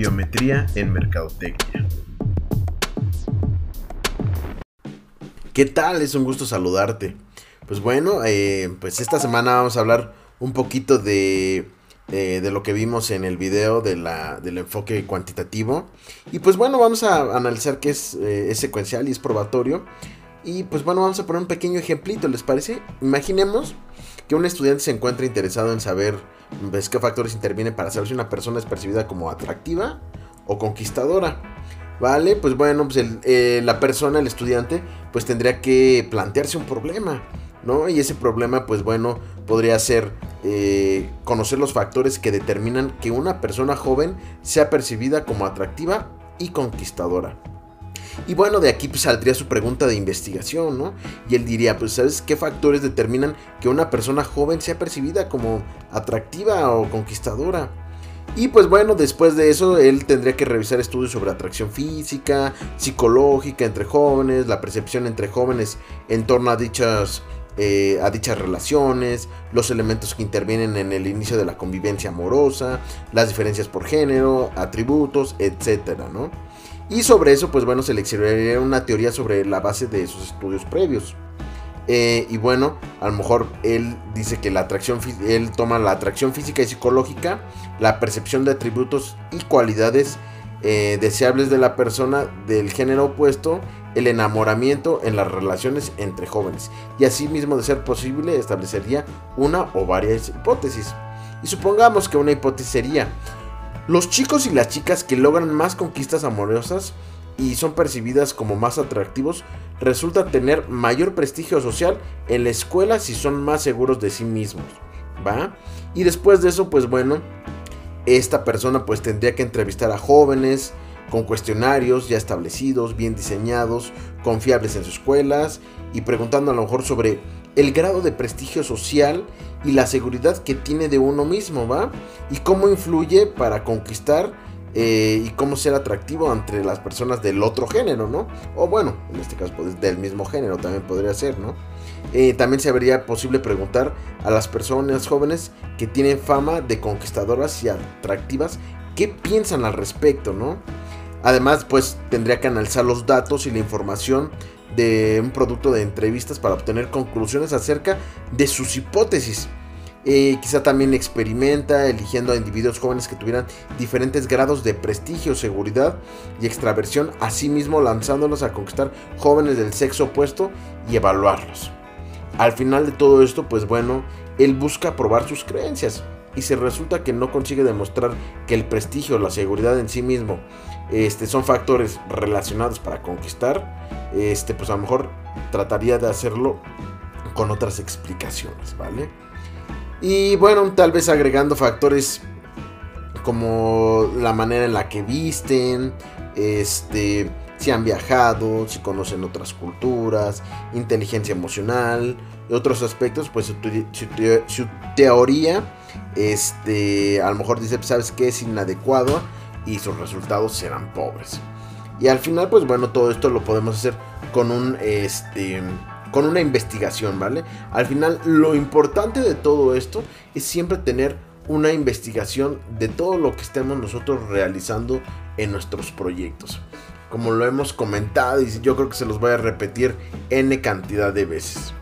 Biometría en Mercadotecnia. ¿Qué tal? Es un gusto saludarte. Pues bueno, eh, pues esta semana vamos a hablar un poquito de, eh, de lo que vimos en el video de la, del enfoque cuantitativo. Y pues bueno, vamos a analizar qué es, eh, es secuencial y es probatorio. Y pues bueno, vamos a poner un pequeño ejemplito, ¿les parece? Imaginemos que un estudiante se encuentra interesado en saber ¿ves qué factores intervienen para saber si una persona es percibida como atractiva o conquistadora. Vale, pues bueno, pues eh, la persona, el estudiante, pues tendría que plantearse un problema, ¿no? Y ese problema, pues bueno, podría ser eh, conocer los factores que determinan que una persona joven sea percibida como atractiva y conquistadora. Y bueno, de aquí pues, saldría su pregunta de investigación, ¿no? Y él diría, pues, ¿sabes qué factores determinan que una persona joven sea percibida como atractiva o conquistadora? Y pues bueno, después de eso, él tendría que revisar estudios sobre atracción física, psicológica entre jóvenes, la percepción entre jóvenes en torno a dichas, eh, a dichas relaciones, los elementos que intervienen en el inicio de la convivencia amorosa, las diferencias por género, atributos, etcétera, ¿no? Y sobre eso, pues bueno, seleccionaría una teoría sobre la base de esos estudios previos. Eh, y bueno, a lo mejor él dice que la atracción, él toma la atracción física y psicológica, la percepción de atributos y cualidades eh, deseables de la persona del género opuesto, el enamoramiento en las relaciones entre jóvenes. Y así mismo, de ser posible, establecería una o varias hipótesis. Y supongamos que una hipótesis sería, los chicos y las chicas que logran más conquistas amorosas y son percibidas como más atractivos resultan tener mayor prestigio social en la escuela si son más seguros de sí mismos, ¿va? Y después de eso, pues bueno, esta persona pues tendría que entrevistar a jóvenes con cuestionarios ya establecidos, bien diseñados, confiables en sus escuelas y preguntando a lo mejor sobre el grado de prestigio social y la seguridad que tiene de uno mismo, ¿va? Y cómo influye para conquistar eh, y cómo ser atractivo entre las personas del otro género, ¿no? O bueno, en este caso pues, del mismo género también podría ser, ¿no? Eh, también se vería posible preguntar a las personas jóvenes que tienen fama de conquistadoras y atractivas qué piensan al respecto, ¿no? Además, pues tendría que analizar los datos y la información de un producto de entrevistas para obtener conclusiones acerca de sus hipótesis. Eh, quizá también experimenta eligiendo a individuos jóvenes que tuvieran diferentes grados de prestigio, seguridad y extraversión, asimismo lanzándolos a conquistar jóvenes del sexo opuesto y evaluarlos. Al final de todo esto, pues bueno, él busca probar sus creencias y si resulta que no consigue demostrar que el prestigio, la seguridad en sí mismo, este, son factores relacionados para conquistar, este, pues a lo mejor trataría de hacerlo con otras explicaciones, ¿vale? Y bueno, tal vez agregando factores como la manera en la que visten, este, si han viajado, si conocen otras culturas, inteligencia emocional y otros aspectos, pues su, teoría, este, a lo mejor dice, ¿sabes qué? Es inadecuado y sus resultados serán pobres. Y al final, pues bueno, todo esto lo podemos hacer con un, este, con una investigación, ¿vale? Al final, lo importante de todo esto es siempre tener una investigación de todo lo que estemos nosotros realizando en nuestros proyectos. Como lo hemos comentado y yo creo que se los voy a repetir n cantidad de veces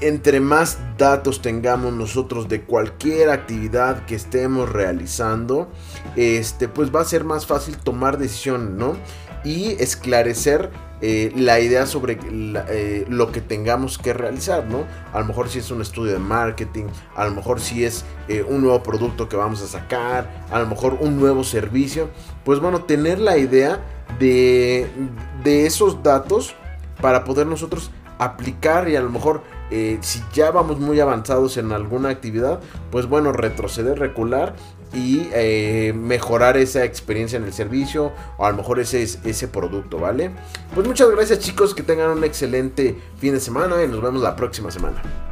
entre más datos tengamos nosotros de cualquier actividad que estemos realizando, este, pues va a ser más fácil tomar decisiones, ¿no? Y esclarecer eh, la idea sobre eh, lo que tengamos que realizar, ¿no? A lo mejor si es un estudio de marketing, a lo mejor si es eh, un nuevo producto que vamos a sacar, a lo mejor un nuevo servicio, pues bueno, tener la idea de, de esos datos para poder nosotros aplicar y a lo mejor si ya vamos muy avanzados en alguna actividad, pues bueno, retroceder, recular y eh, mejorar esa experiencia en el servicio o a lo mejor ese, ese producto, ¿vale? Pues muchas gracias chicos, que tengan un excelente fin de semana y nos vemos la próxima semana.